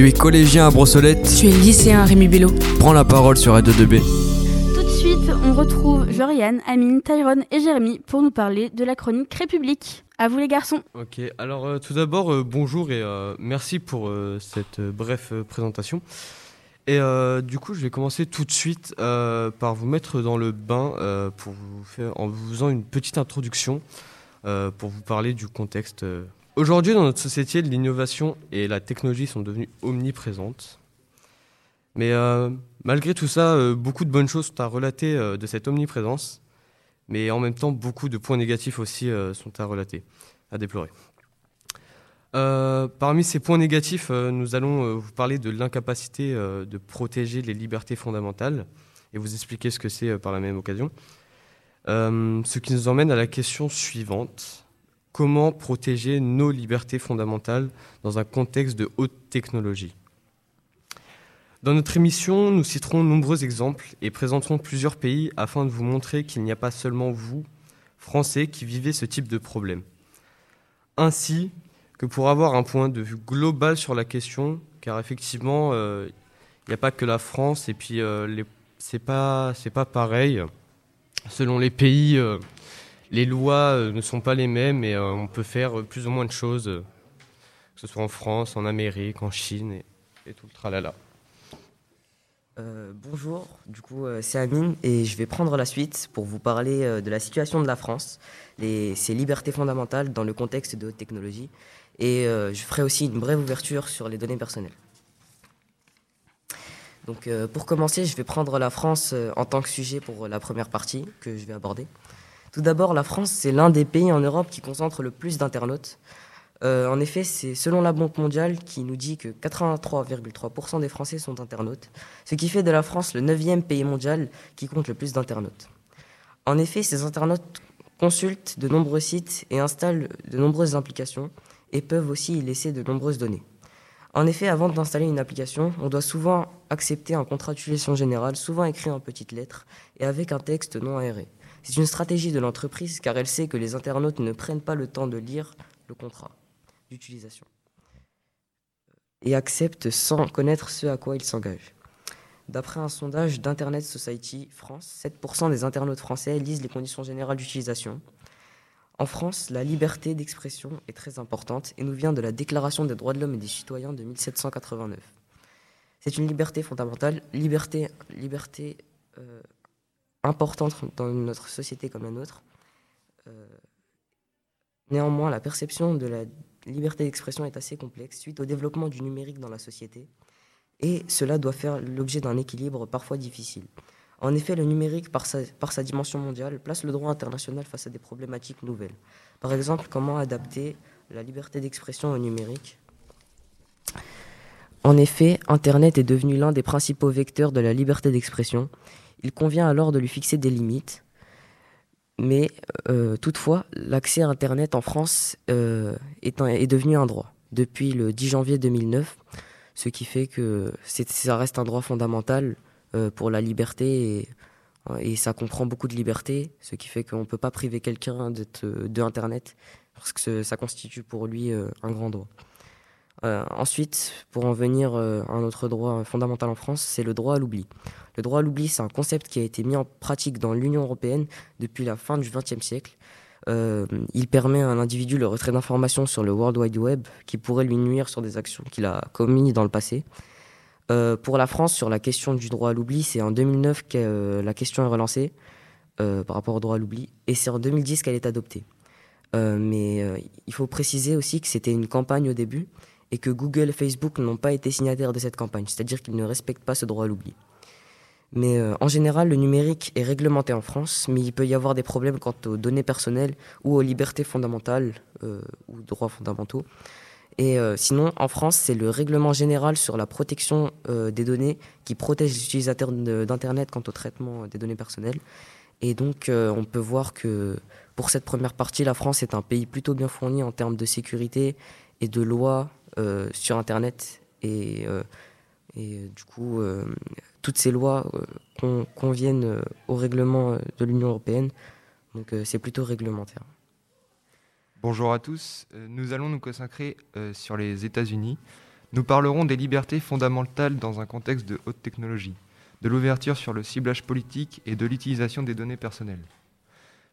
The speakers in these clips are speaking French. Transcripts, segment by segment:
Tu es collégien à Brossolette. Tu es lycéen à Rémi Bello. Prends la parole sur A2B. Tout de suite, on retrouve Joriane, Amine, Tyrone et Jérémy pour nous parler de la chronique République. À vous les garçons. Ok, alors euh, tout d'abord, euh, bonjour et euh, merci pour euh, cette euh, brève euh, présentation. Et euh, du coup, je vais commencer tout de suite euh, par vous mettre dans le bain euh, pour vous faire, en vous faisant une petite introduction euh, pour vous parler du contexte. Aujourd'hui, dans notre société, l'innovation et la technologie sont devenues omniprésentes. Mais euh, malgré tout ça, euh, beaucoup de bonnes choses sont à relater euh, de cette omniprésence. Mais en même temps, beaucoup de points négatifs aussi sont à relater, à déplorer. Parmi ces points négatifs, nous allons vous parler de l'incapacité de protéger les libertés fondamentales et vous expliquer ce que c'est par la même occasion. Ce qui nous emmène à la question suivante. Comment protéger nos libertés fondamentales dans un contexte de haute technologie Dans notre émission, nous citerons nombreux exemples et présenterons plusieurs pays afin de vous montrer qu'il n'y a pas seulement vous, Français, qui vivez ce type de problème. Ainsi, que pour avoir un point de vue global sur la question, car effectivement, il n'y a pas que la France, et puis euh, les- c'est pas c'est pas pareil. Selon les pays, euh, les lois euh, ne sont pas les mêmes, et euh, on peut faire euh, plus ou moins de choses, que ce soit en France, en Amérique, en Chine, et, tout le tralala. Bonjour, du coup c'est Amine et je vais prendre la suite pour vous parler de la situation de la France, les, ses libertés fondamentales dans le contexte de haute technologie et je ferai aussi une brève ouverture sur les données personnelles. Donc pour commencer, je vais prendre la France en tant que sujet pour la première partie que je vais aborder. Tout d'abord, la France c'est l'un des pays en Europe qui concentre le plus d'internautes. Euh, en effet, c'est selon la Banque mondiale qui nous dit que 83,3% des Français sont internautes, ce qui fait de la France le neuvième pays mondial qui compte le plus d'internautes. En effet, ces internautes consultent de nombreux sites et installent de nombreuses applications et peuvent aussi y laisser de nombreuses données. En effet, avant d'installer une application, on doit souvent accepter un contrat d'utilisation générale, souvent écrit en petites lettres et avec un texte non aéré. C'est une stratégie de l'entreprise car elle sait que les internautes ne prennent pas le temps de lire le contrat d'utilisation et acceptent sans connaître ce à quoi ils s'engagent. D'après un sondage d'Internet Society France, 7% des internautes français lisent les conditions générales d'utilisation. En France, la liberté d'expression est très importante et nous vient de la Déclaration des droits de l'homme et des citoyens de 1789. C'est une liberté fondamentale, liberté, liberté euh, importante dans notre société comme la nôtre. Euh, néanmoins, la perception de la liberté d'expression est assez complexe suite au développement du numérique dans la société et cela doit faire l'objet d'un équilibre parfois difficile. En effet, le numérique, par sa, par sa dimension mondiale, place le droit international face à des problématiques nouvelles. Par exemple, comment adapter la liberté d'expression au numérique? En effet, Internet est devenu l'un des principaux vecteurs de la liberté d'expression. Il convient alors de lui fixer des limites. Mais euh, toutefois, l'accès à Internet en France euh, est, devenu un droit depuis le 10 janvier 2009 ce qui fait que ça reste un droit fondamental euh, pour la liberté et, ça comprend beaucoup de liberté, ce qui fait qu'on ne peut pas priver quelqu'un d'être, euh, de Internet parce que ça constitue pour lui un grand droit. Euh, ensuite, pour en venir euh, à un autre droit fondamental en France, c'est le droit à l'oubli. Le droit à l'oubli, c'est un concept qui a été mis en pratique dans l'Union européenne depuis la fin du XXe siècle. Euh, il permet à un individu le retrait d'informations sur le World Wide Web qui pourraient lui nuire sur des actions qu'il a commises dans le passé. Pour la France, sur la question du droit à l'oubli, c'est en 2009 que la question est relancée par rapport au droit à l'oubli, et c'est en 2010 qu'elle est adoptée. Mais il faut préciser aussi que c'était une campagne au début et que Google et Facebook n'ont pas été signataires de cette campagne, c'est-à-dire qu'ils ne respectent pas ce droit à l'oubli. Mais euh, en général, le numérique est réglementé en France, mais il peut y avoir des problèmes quant aux données personnelles ou aux libertés fondamentales euh, ou droits fondamentaux. Et euh, sinon, en France, c'est le règlement général sur la protection des données qui protège les utilisateurs d'Internet quant au traitement des données personnelles. Et donc, on peut voir que pour cette première partie, la France est un pays plutôt bien fourni en termes de sécurité et de lois sur Internet. Et, euh, euh, du coup, euh, toutes ces lois euh, con- conviennent euh, au règlement euh, de l'Union européenne. Donc, euh, c'est plutôt réglementaire. Bonjour à tous, Euh, nous allons nous consacrer euh, sur les États-Unis. Nous parlerons des libertés fondamentales dans un contexte de haute technologie, de l'ouverture sur le ciblage politique et de l'utilisation des données personnelles.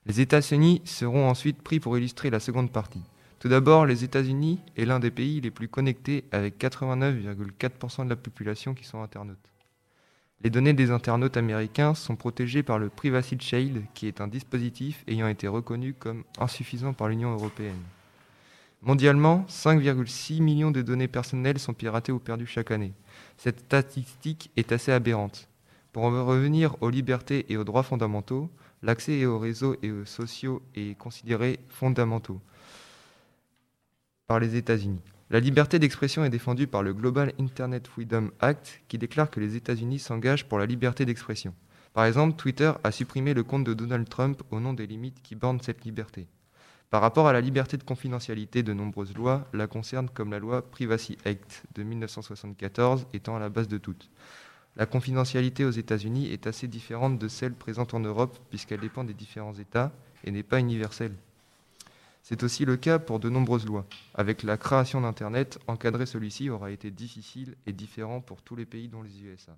Les États-Unis seront ensuite pris pour illustrer la seconde partie. Tout d'abord, les États-Unis est l'un des pays les plus connectés avec 89,4% de la population qui sont internautes. Les données des internautes américains sont protégées par le Privacy Shield, qui est un dispositif ayant été reconnu comme insuffisant par l'Union européenne. Mondialement, 5,6 millions de données personnelles sont piratées ou perdues chaque année. Cette statistique est assez aberrante. Pour en revenir aux libertés et aux droits fondamentaux, l'accès aux réseaux et aux sociaux est considéré fondamentaux par les États-Unis. La liberté d'expression est défendue par le Global Internet Freedom Act qui déclare que les États-Unis s'engagent pour la liberté d'expression. Par exemple, Twitter a supprimé le compte de Donald Trump au nom des limites qui bornent cette liberté. Par rapport à la liberté de confidentialité, de nombreuses lois la concernent comme la loi Privacy Act de 1974 étant à la base de toutes. La confidentialité aux États-Unis est assez différente de celle présente en Europe puisqu'elle dépend des différents États et n'est pas universelle. C'est aussi le cas pour de nombreuses lois. Avec la création d'Internet, encadrer celui-ci aura été difficile et différent pour tous les pays dont les USA.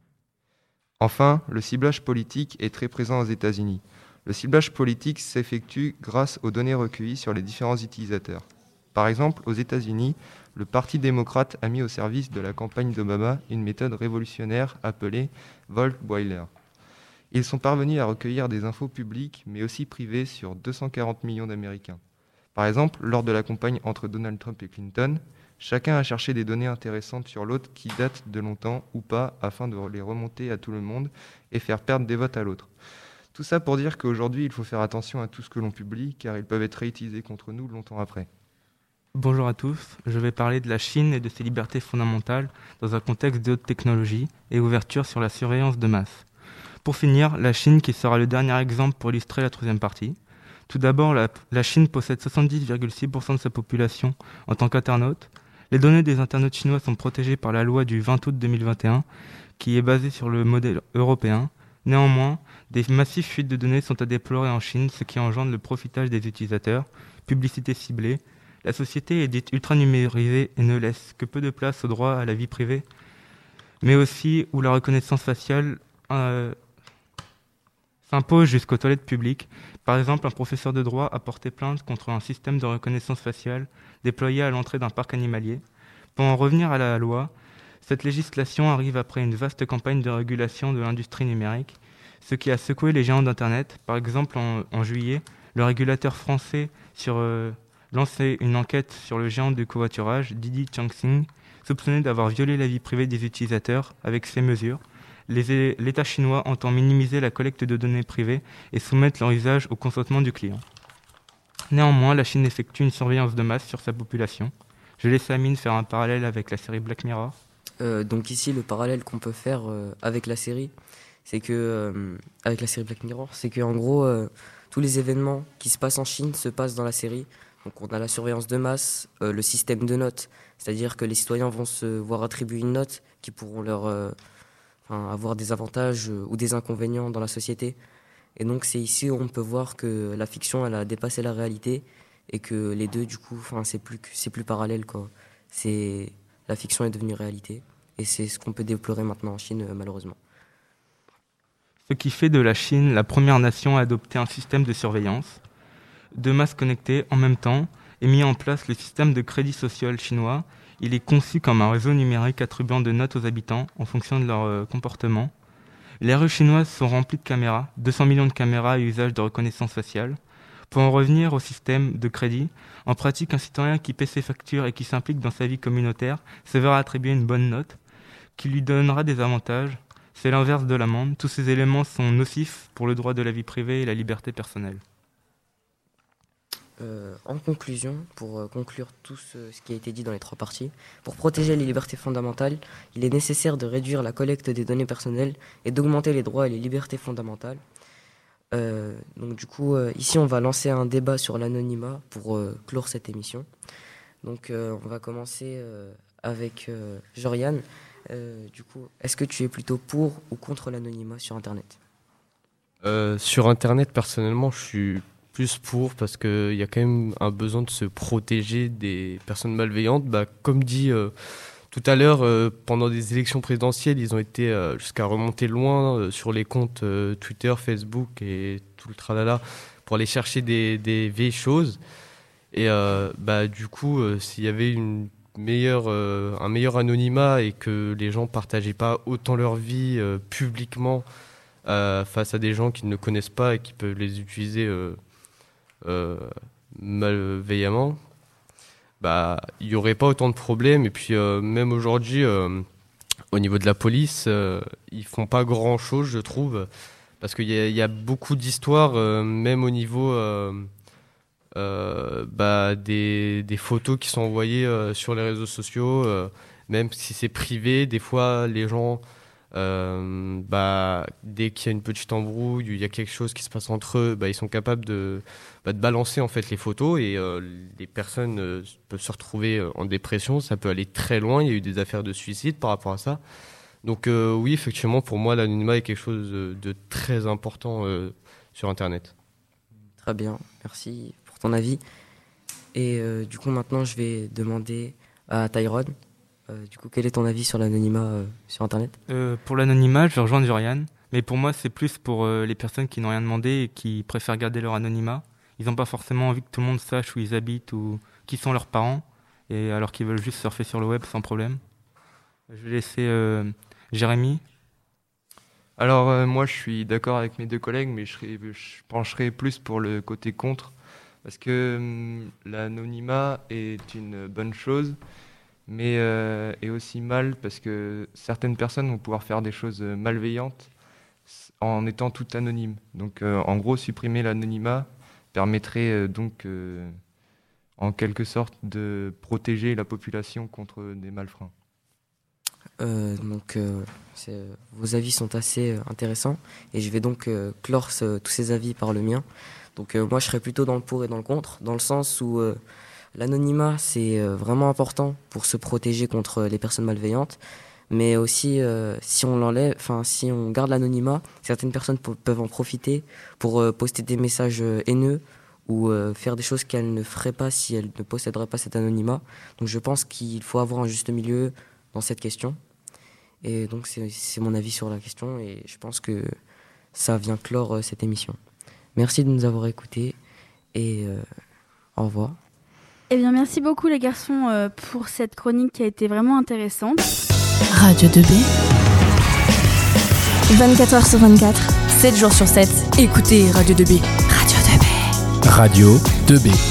Enfin, le ciblage politique est très présent aux États-Unis. Le ciblage politique s'effectue grâce aux données recueillies sur les différents utilisateurs. Par exemple, aux États-Unis, le Parti démocrate a mis au service de la campagne d'Obama une méthode révolutionnaire appelée Volt Boiler. Ils sont parvenus à recueillir des infos publiques mais aussi privées sur 240 millions d'Américains. Par exemple, lors de la campagne entre Donald Trump et Clinton, chacun a cherché des données intéressantes sur l'autre qui datent de longtemps ou pas afin de les remonter à tout le monde et faire perdre des votes à l'autre. Tout ça pour dire qu'aujourd'hui, il faut faire attention à tout ce que l'on publie car ils peuvent être réutilisés contre nous longtemps après. Bonjour à tous, je vais parler de la Chine et de ses libertés fondamentales dans un contexte de haute technologie et ouverture sur la surveillance de masse. Pour finir, la Chine qui sera le dernier exemple pour illustrer la troisième partie. Tout d'abord, la, Chine possède 70,6% de sa population en tant qu'internaute. Les données des internautes chinois sont protégées par la loi du 20 août 2021, qui est basée sur le modèle européen. Néanmoins, des massifs fuites de données sont à déplorer en Chine, ce qui engendre le profitage des utilisateurs, publicité ciblée. La société est dite ultra numérisée et ne laisse que peu de place au droit à la vie privée, mais aussi où la reconnaissance faciale euh, s'impose jusqu'aux toilettes publiques. Par exemple, un professeur de droit a porté plainte contre un système de reconnaissance faciale déployé à l'entrée d'un parc animalier. Pour en revenir à la loi, cette législation arrive après une vaste campagne de régulation de l'industrie numérique, ce qui a secoué les géants d'Internet. Par exemple, en, juillet, le régulateur français euh, lançait une enquête sur le géant du covoiturage, Didi Chuxing, soupçonné d'avoir violé la vie privée des utilisateurs avec ces mesures l'État chinois entend minimiser la collecte de données privées et soumettre leur usage au consentement du client. Néanmoins, la Chine effectue une surveillance de masse sur sa population. Je laisse Amine faire un parallèle avec la série Black Mirror. Euh, donc ici, le parallèle qu'on peut faire euh, avec la série, c'est que euh, avec la série Black Mirror, c'est que en gros, tous les événements qui se passent en Chine se passent dans la série. Donc on a la surveillance de masse, le système de notes, c'est-à-dire que les citoyens vont se voir attribuer une note qui pourront leur avoir des avantages euh, ou des inconvénients dans la société. Et donc c'est ici où on peut voir que la fiction elle a dépassé la réalité et que les deux du coup enfin c'est plus c'est plus parallèle quoi. C'est la fiction est devenue réalité et c'est ce qu'on peut déplorer maintenant en Chine euh, malheureusement. Ce qui fait de la Chine la première nation à adopter un système de surveillance de masse connectées en même temps et mis en place le système de crédit social chinois il est conçu comme un réseau numérique attribuant de notes aux habitants en fonction de leur euh, comportement. Les rues chinoises sont remplies de caméras, 200 millions de caméras à usage de reconnaissance faciale. Pour en revenir au système de crédit, en pratique, un citoyen qui paie ses factures et qui s'implique dans sa vie communautaire se verra attribuer une bonne note, qui lui donnera des avantages. C'est l'inverse de l'amende. Tous ces éléments sont nocifs pour le droit de la vie privée et la liberté personnelle. Euh, en conclusion, pour euh, conclure tout ce, qui a été dit dans les trois parties, pour protéger les libertés fondamentales, il est nécessaire de réduire la collecte des données personnelles et d'augmenter les droits et les libertés fondamentales. Euh, donc du coup, ici, on va lancer un débat sur l'anonymat pour clore cette émission. Donc on va commencer avec Joriane. du coup, est-ce que tu es plutôt pour ou contre l'anonymat sur Internet? Sur Internet, personnellement, je suis plus pour parce qu'il y a quand même un besoin de se protéger des personnes malveillantes. Bah, comme dit euh, tout à l'heure, pendant des élections présidentielles, ils ont été jusqu'à remonter loin sur les comptes Twitter, Facebook et tout le tralala pour aller chercher des, des vieilles choses. Et bah, du coup, s'il y avait une meilleur, euh, un meilleur anonymat et que les gens partageaient pas autant leur vie euh, publiquement euh, face à des gens qui ne connaissent pas et qui peuvent les utiliser malveillamment, bah il n'y aurait pas autant de problèmes. Et puis même aujourd'hui, au niveau de la police, ils font pas grand chose, je trouve, parce qu'il y, a beaucoup d'histoires, même au niveau euh, bah, des, photos qui sont envoyées euh, sur les réseaux sociaux, euh, même si c'est privé, des fois les gens, bah, dès qu'il y a une petite embrouille, il y a quelque chose qui se passe entre eux, bah, ils sont capables de, bah, de balancer en fait les photos et les personnes peuvent se retrouver en dépression, ça peut aller très loin, il y a eu des affaires de suicide par rapport à ça. Donc oui, effectivement, pour moi, l'anonymat est quelque chose de, très important sur Internet. Très bien, merci ton avis. Et euh, du coup, maintenant, je vais demander à Tyrone, euh, du coup, quel est ton avis sur l'anonymat euh, sur Internet? Pour l'anonymat, je vais rejoindre Jorian. Mais pour moi, c'est plus pour les personnes qui n'ont rien demandé et qui préfèrent garder leur anonymat. Ils n'ont pas forcément envie que tout le monde sache où ils habitent ou qui sont leurs parents, et alors qu'ils veulent juste surfer sur le web sans problème. Je vais laisser Jérémy. Alors moi, je suis d'accord avec mes deux collègues, mais je, je pencherai plus pour le côté contre parce que hum, l'anonymat est une bonne chose, mais euh, est aussi mal parce que certaines personnes vont pouvoir faire des choses malveillantes en étant tout anonymes. Donc euh, en gros, supprimer l'anonymat permettrait euh, donc en quelque sorte de protéger la population contre des malfrats. donc vos avis sont assez intéressants et je vais donc clore tous ces avis par le mien. Donc euh, moi, je serais plutôt dans le pour et dans le contre, dans le sens où euh, l'anonymat, c'est euh, vraiment important pour se protéger contre les personnes malveillantes. Mais aussi, si on l'enlève, enfin, si on garde l'anonymat, certaines personnes peuvent en profiter pour poster des messages haineux ou faire des choses qu'elles ne feraient pas si elles ne posséderaient pas cet anonymat. Donc je pense qu'il faut avoir un juste milieu dans cette question. Et donc c'est mon avis sur la question et je pense que ça vient clore cette émission. Merci de nous avoir écoutés et euh, au revoir. Eh bien, merci beaucoup les garçons euh, pour cette chronique qui a été vraiment intéressante. Radio 2B. 24h sur 24, 7 jours sur 7. Écoutez Radio 2B. Radio 2B. Radio 2B.